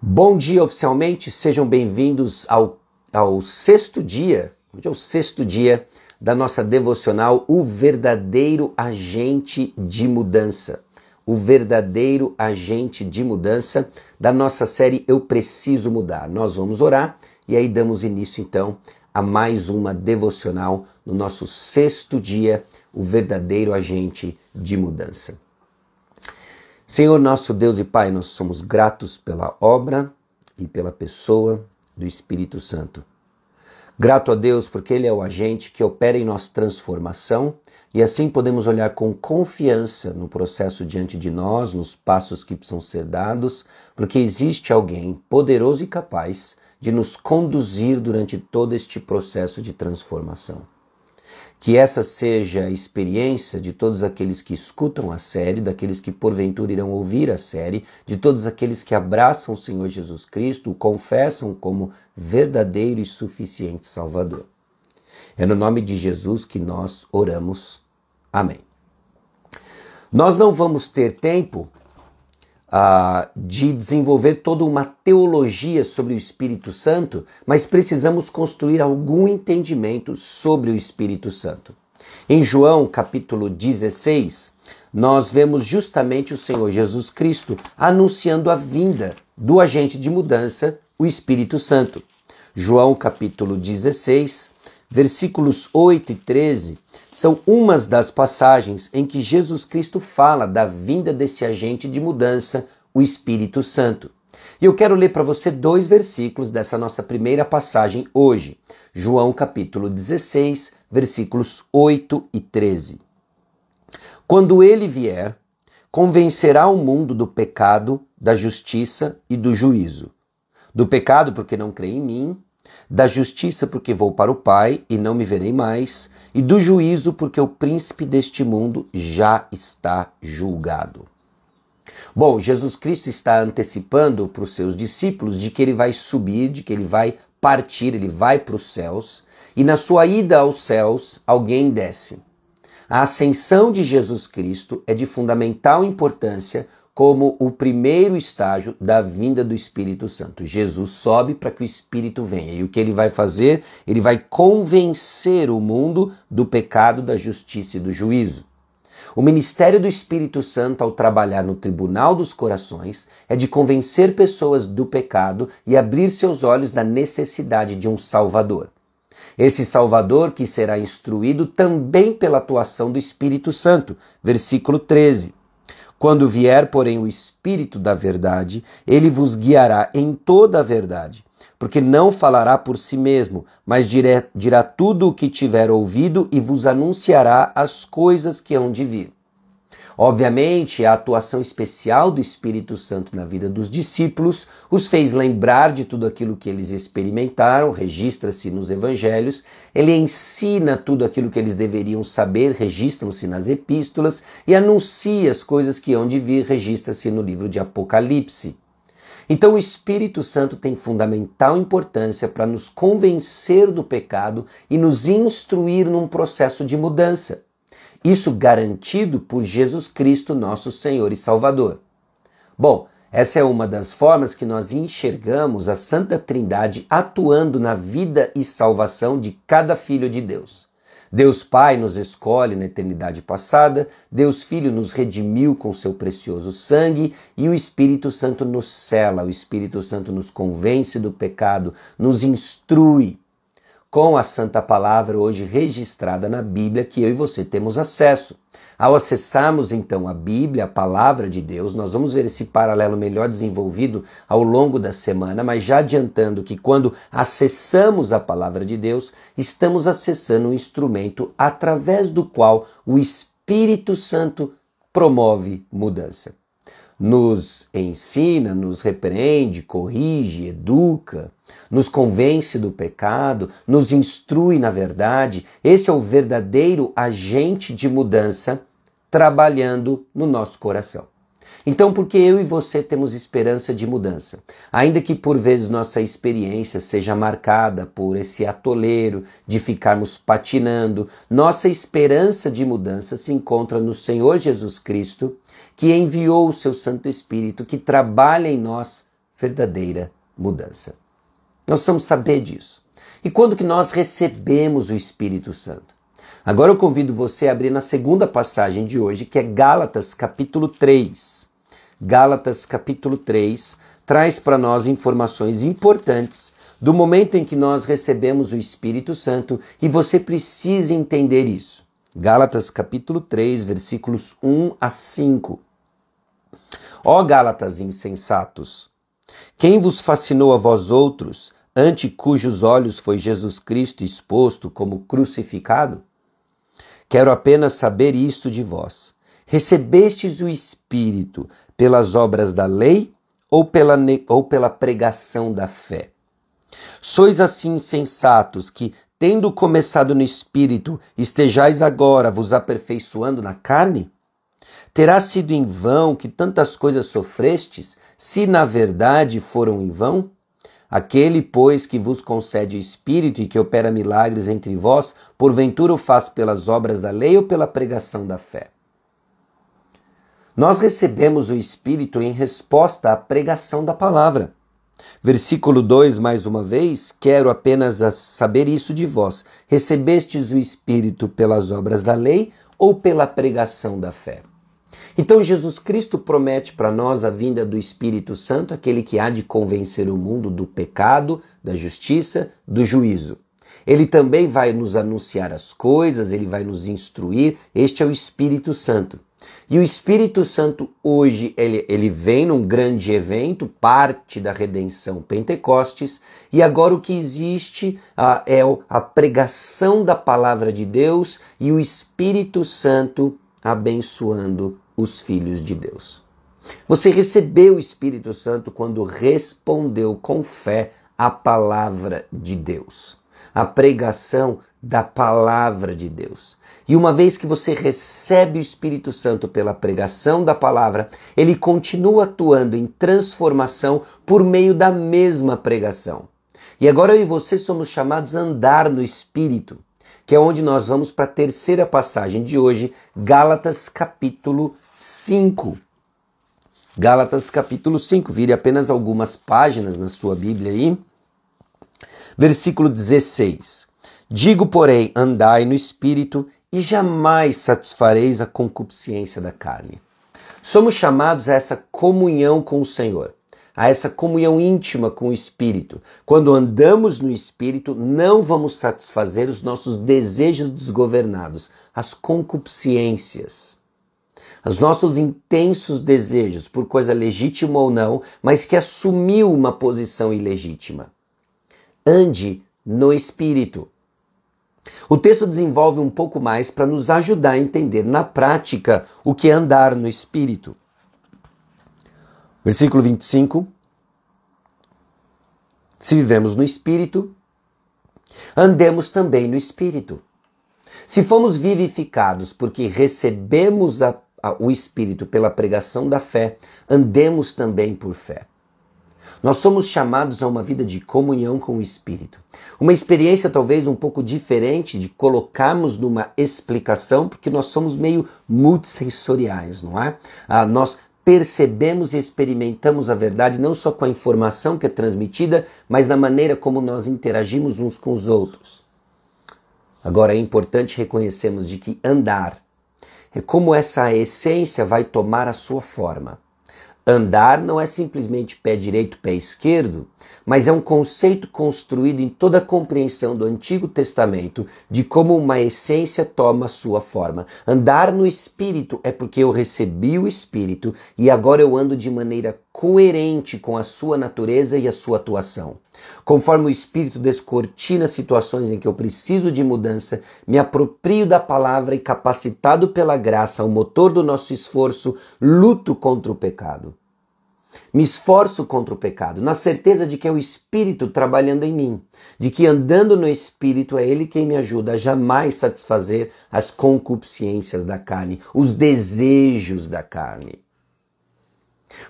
Bom dia oficialmente, sejam bem-vindos ao, ao sexto dia, hoje é o sexto dia da nossa devocional O Verdadeiro Agente de Mudança. O verdadeiro agente de mudança da nossa série Eu Preciso Mudar. Nós vamos orar e aí damos início então a mais uma devocional no nosso sexto dia, o verdadeiro agente de mudança. Senhor nosso Deus e Pai, nós somos gratos pela obra e pela pessoa do Espírito Santo. Grato a Deus porque Ele é o agente que opera em nossa transformação e assim podemos olhar com confiança no processo diante de nós, nos passos que precisam ser dados, porque existe alguém poderoso e capaz de nos conduzir durante todo este processo de transformação. Que essa seja a experiência de todos aqueles que escutam a série, daqueles que porventura irão ouvir a série, de todos aqueles que abraçam o Senhor Jesus Cristo, o confessam como verdadeiro e suficiente Salvador. É no nome de Jesus que nós oramos. Amém. Nós não vamos ter tempo uh, de desenvolver toda uma teologia sobre o Espírito Santo, mas precisamos construir algum entendimento sobre o Espírito Santo. Em João capítulo 16, nós vemos justamente o Senhor Jesus Cristo anunciando a vinda do agente de mudança, o Espírito Santo. João capítulo 16, versículos 8 e 13 são umas das passagens em que Jesus Cristo fala da vinda desse agente de mudança, o Espírito Santo. E eu quero ler para você dois versículos dessa nossa primeira passagem hoje. João capítulo 16, versículos 8 e 13. Quando ele vier, convencerá o mundo do pecado, da justiça e do juízo. Do pecado, porque não crê em mim, da justiça, porque vou para o Pai e não me verei mais, e do juízo, porque o príncipe deste mundo já está julgado. Bom, Jesus Cristo está antecipando para os seus discípulos de que ele vai subir, de que ele vai partir, ele vai para os céus, e na sua ida aos céus, alguém desce. A ascensão de Jesus Cristo é de fundamental importância como o primeiro estágio da vinda do Espírito Santo. Jesus sobe para que o Espírito venha. E o que ele vai fazer? Ele vai convencer o mundo do pecado, da justiça e do juízo. O ministério do Espírito Santo, ao trabalhar no tribunal dos corações, é de convencer pessoas do pecado e abrir seus olhos da necessidade de um Salvador. Esse Salvador que será instruído também pela atuação do Espírito Santo. Versículo 13. Quando vier, porém, o Espírito da Verdade, ele vos guiará em toda a verdade, porque não falará por si mesmo, mas dirá, tudo o que tiver ouvido e vos anunciará as coisas que hão de vir. Obviamente, a atuação especial do Espírito Santo na vida dos discípulos os fez lembrar de tudo aquilo que eles experimentaram, registra-se nos evangelhos, ele ensina tudo aquilo que eles deveriam saber, registram-se nas epístolas e anuncia as coisas que hão de vir, registra-se no livro de Apocalipse. Então, o Espírito Santo tem fundamental importância para nos convencer do pecado e nos instruir num processo de mudança. Isso garantido por Jesus Cristo, nosso Senhor e Salvador. Bom, essa é uma das formas que nós enxergamos a Santa Trindade atuando na vida e salvação de cada filho de Deus. Deus Pai nos escolhe na eternidade passada, Deus Filho nos redimiu com seu precioso sangue e o Espírito Santo nos cela, o Espírito Santo nos convence do pecado, nos instrui com a Santa Palavra hoje registrada na Bíblia que eu e você temos acesso. Ao acessarmos então a Bíblia, a palavra de Deus, nós vamos ver esse paralelo melhor desenvolvido ao longo da semana, mas já adiantando que quando acessamos a palavra de Deus, estamos acessando um instrumento através do qual o Espírito Santo promove mudança nos ensina, nos repreende, corrige, educa, nos convence do pecado, nos instrui na verdade. Esse é o verdadeiro agente de mudança trabalhando no nosso coração. Então, porque eu e você temos esperança de mudança, ainda que por vezes nossa experiência seja marcada por esse atoleiro de ficarmos patinando, nossa esperança de mudança se encontra no Senhor Jesus Cristo, que enviou o seu Santo Espírito, que trabalha em nós verdadeira mudança. Nós precisamos saber disso. E quando que nós recebemos o Espírito Santo? Agora eu convido você a abrir na segunda passagem de hoje, que é Gálatas capítulo 3. Gálatas capítulo 3 traz para nós informações importantes do momento em que nós recebemos o Espírito Santo e você precisa entender isso. Gálatas capítulo 3, versículos 1 a 5. Ó Gálatas insensatos, quem vos fascinou a vós outros, ante cujos olhos foi Jesus Cristo exposto como crucificado? Quero apenas saber isto de vós. Recebestes o Espírito pelas obras da lei ou pela, ou pela pregação da fé? Sois assim insensatos que, tendo começado no Espírito, estejais agora vos aperfeiçoando na carne? Terá sido em vão que tantas coisas sofrestes, se na verdade foram em vão? Aquele, pois, que vos concede Espírito e que opera milagres entre vós, porventura o faz pelas obras da lei ou pela pregação da fé? Nós recebemos o Espírito em resposta à pregação da palavra. Versículo 2, mais uma vez, quero apenas saber isso de vós. Recebestes o Espírito pelas obras da lei ou pela pregação da fé? Então Jesus Cristo promete para nós a vinda do Espírito Santo, aquele que há de convencer o mundo do pecado, da justiça, do juízo. Ele também vai nos anunciar as coisas, ele vai nos instruir. Este é o Espírito Santo. E o Espírito Santo hoje ele, ele vem num grande evento, parte da redenção Pentecostes, e agora o que existe ah, é a pregação da palavra de Deus e o Espírito Santo abençoando os filhos de Deus. Você recebeu o Espírito Santo quando respondeu com fé à palavra de Deus, a pregação da palavra de Deus. E uma vez que você recebe o Espírito Santo pela pregação da palavra, ele continua atuando em transformação por meio da mesma pregação. E agora eu e você somos chamados a andar no Espírito, que é onde nós vamos para a terceira passagem de hoje, Gálatas capítulo 5. Gálatas capítulo 5, vire apenas algumas páginas na sua Bíblia aí. Versículo 16. Digo, porém, andai no espírito e jamais satisfareis a concupiscência da carne. Somos chamados a essa comunhão com o Senhor, a essa comunhão íntima com o Espírito. Quando andamos no Espírito, não vamos satisfazer os nossos desejos desgovernados, as concupiscências os nossos intensos desejos por coisa legítima ou não, mas que assumiu uma posição ilegítima. Ande no espírito. O texto desenvolve um pouco mais para nos ajudar a entender na prática o que é andar no espírito. Versículo 25. Se vivemos no espírito, andemos também no espírito. Se fomos vivificados porque recebemos a o Espírito pela pregação da fé, andemos também por fé. Nós somos chamados a uma vida de comunhão com o Espírito. Uma experiência talvez um pouco diferente de colocarmos numa explicação, porque nós somos meio multissensoriais, não é? Ah, nós percebemos e experimentamos a verdade não só com a informação que é transmitida, mas na maneira como nós interagimos uns com os outros. Agora é importante reconhecermos de que andar é como essa essência vai tomar a sua forma. Andar não é simplesmente pé direito, pé esquerdo, mas é um conceito construído em toda a compreensão do Antigo Testamento de como uma essência toma sua forma. Andar no Espírito é porque eu recebi o Espírito e agora eu ando de maneira coerente com a sua natureza e a sua atuação. Conforme o Espírito descortina situações em que eu preciso de mudança, me aproprio da palavra e, capacitado pela graça, o motor do nosso esforço, luto contra o pecado. Me esforço contra o pecado, na certeza de que é o Espírito trabalhando em mim, de que andando no Espírito é Ele quem me ajuda a jamais satisfazer as concupiscências da carne, os desejos da carne.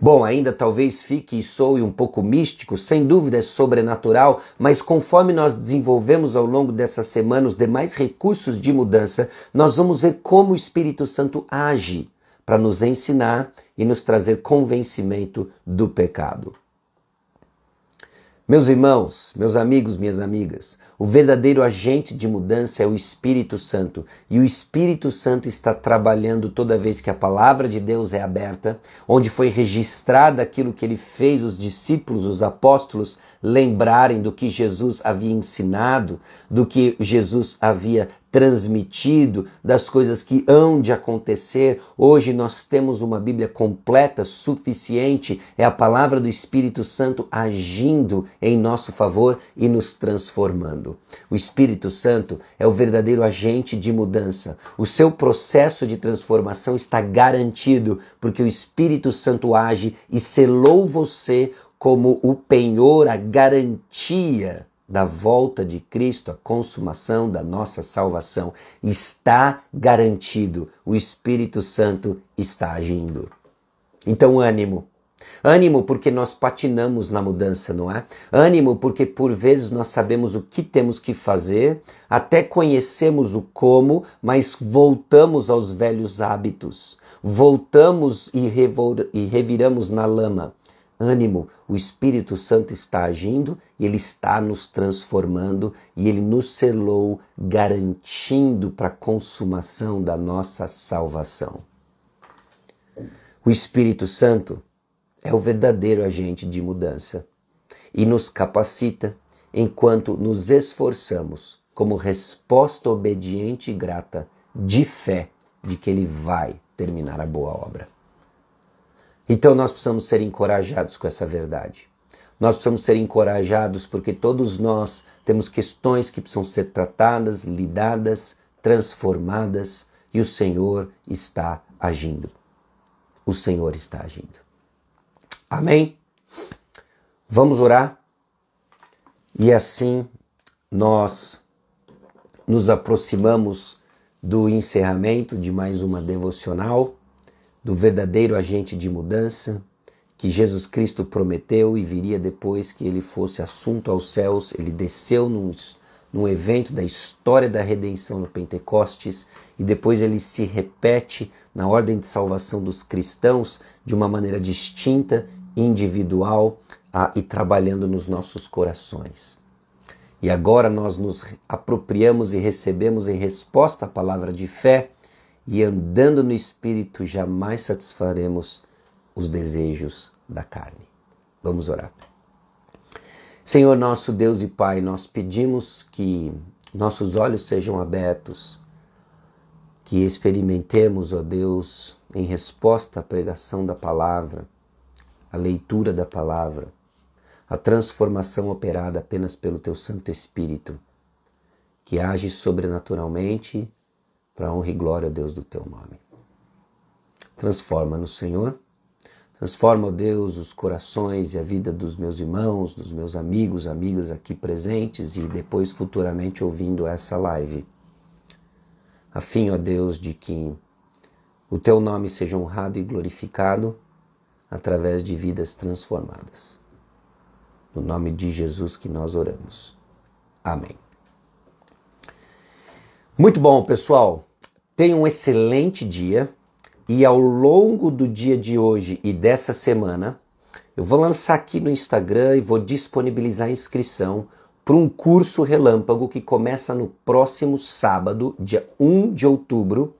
Bom, ainda talvez fique e soe um pouco místico, sem dúvida é sobrenatural, mas conforme nós desenvolvemos ao longo dessa semana os demais recursos de mudança, nós vamos ver como o Espírito Santo age para nos ensinar e nos trazer convencimento do pecado. Meus irmãos, meus amigos, minhas amigas, o verdadeiro agente de mudança é o Espírito Santo. E o Espírito Santo está trabalhando toda vez que a palavra de Deus é aberta, onde foi registrada aquilo que ele fez os discípulos, os apóstolos, lembrarem do que Jesus havia ensinado, do que Jesus havia transmitido, das coisas que hão de acontecer. Hoje nós temos uma Bíblia completa, suficiente, é a palavra do Espírito Santo agindo em nosso favor e nos transformando. O Espírito Santo é o verdadeiro agente de mudança. O seu processo de transformação está garantido porque o Espírito Santo age e selou você como o penhor, a garantia da volta de Cristo, a consumação da nossa salvação, está garantido. O Espírito Santo está agindo. Então, ânimo. Ânimo porque nós patinamos na mudança, não é? Ânimo porque por vezes nós sabemos o que temos que fazer, até conhecemos o como, mas voltamos aos velhos hábitos. Voltamos e, e reviramos na lama. Ânimo, o Espírito Santo está agindo e ele está nos transformando e ele nos selou, garantindo para a consumação da nossa salvação. O Espírito Santo é o verdadeiro agente de mudança e nos capacita enquanto nos esforçamos como resposta obediente e grata de fé de que ele vai terminar a boa obra. Então nós precisamos ser encorajados com essa verdade. Nós precisamos ser encorajados porque todos nós temos questões que precisam ser tratadas, lidadas, transformadas e o Senhor está agindo. O Senhor está agindo. Amém? Vamos orar? E assim nós nos aproximamos do encerramento de mais uma devocional do verdadeiro agente de mudança que Jesus Cristo prometeu e viria depois que ele fosse assunto aos céus. Ele desceu num, num evento da história da redenção no Pentecostes e depois ele se repete na ordem de salvação dos cristãos de uma maneira distinta, individual a, e trabalhando nos nossos corações. E agora nós nos apropriamos e recebemos em resposta à palavra de fé e andando no Espírito jamais satisfaremos os desejos da carne. Vamos orar. Senhor nosso Deus e Pai, nós pedimos que nossos olhos sejam abertos, que experimentemos, ó Deus, em resposta à pregação da palavra, a leitura da palavra, a transformação operada apenas pelo Teu Santo Espírito, que age sobrenaturalmente para honra e glória, Deus, do teu nome. Transforma-nos, Senhor. Transforma, ó Deus, os corações e a vida dos meus irmãos, dos meus amigos, amigas aqui presentes e depois futuramente ouvindo essa live. A fim, ó Deus, de que o teu nome seja honrado e glorificado através de vidas transformadas. No nome de Jesus que nós oramos. Amém. Muito bom, pessoal. Tenha um excelente dia e ao longo do dia de hoje e dessa semana, eu vou lançar aqui no Instagram e vou disponibilizar a inscrição para um curso relâmpago que começa no próximo sábado, dia 1 de outubro,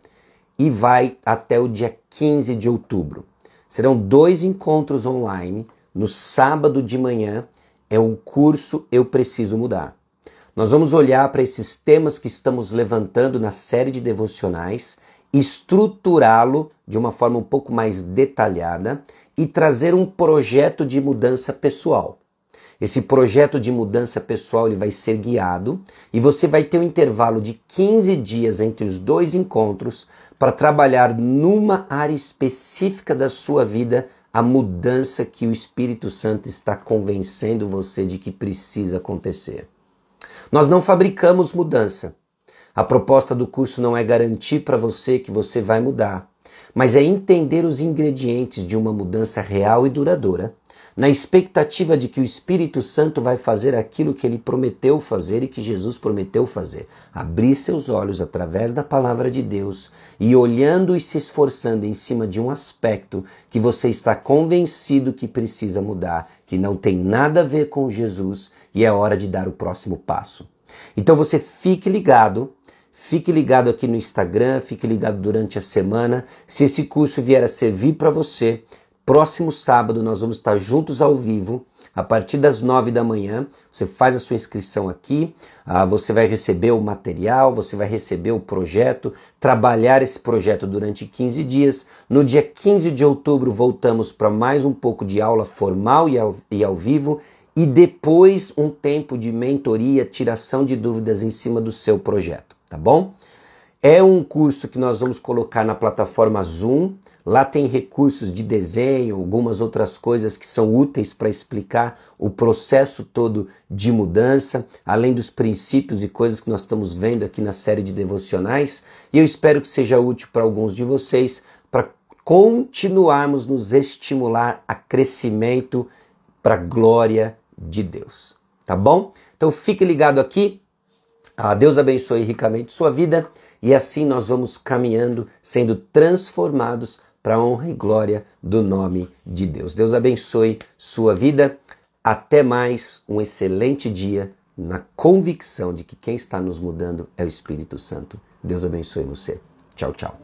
e vai até o dia 15 de outubro. Serão dois encontros online no sábado de manhã. É um curso Eu Preciso Mudar. Nós vamos olhar para esses temas que estamos levantando na série de devocionais, estruturá-lo de uma forma um pouco mais detalhada e trazer um projeto de mudança pessoal. Esse projeto de mudança pessoal ele vai ser guiado e você vai ter um intervalo de 15 dias entre os dois encontros para trabalhar numa área específica da sua vida a mudança que o Espírito Santo está convencendo você de que precisa acontecer. Nós não fabricamos mudança. A proposta do curso não é garantir para você que você vai mudar, mas é entender os ingredientes de uma mudança real e duradoura, na expectativa de que o Espírito Santo vai fazer aquilo que ele prometeu fazer e que Jesus prometeu fazer. Abrir seus olhos através da palavra de Deus e olhando e se esforçando em cima de um aspecto que você está convencido que precisa mudar, que não tem nada a ver com Jesus e é hora de dar o próximo passo. Então você fique ligado Fique ligado aqui no Instagram, fique ligado durante a semana. Se esse curso vier a servir para você, próximo sábado nós vamos estar juntos ao vivo, a partir das nove da manhã. Você faz a sua inscrição aqui, ah, você vai receber o material, você vai receber o projeto, trabalhar esse projeto durante 15 dias. No dia 15 de outubro voltamos para mais um pouco de aula formal e ao, e ao vivo e depois um tempo de mentoria, tiração de dúvidas em cima do seu projeto tá bom? É um curso que nós vamos colocar na plataforma Zoom. Lá tem recursos de desenho, algumas outras coisas que são úteis para explicar o processo todo de mudança, além dos princípios e coisas que nós estamos vendo aqui na série de devocionais. E eu espero que seja útil para alguns de vocês para continuarmos nos estimular a crescimento para a glória de Deus. Tá bom? Então fique ligado aqui. Ah, Deus abençoe ricamente sua vida e assim nós vamos caminhando, sendo transformados para a honra e glória do nome de Deus. Deus abençoe sua vida. Até mais, um excelente dia na convicção de que quem está nos mudando é o Espírito Santo. Deus abençoe você. Tchau, tchau.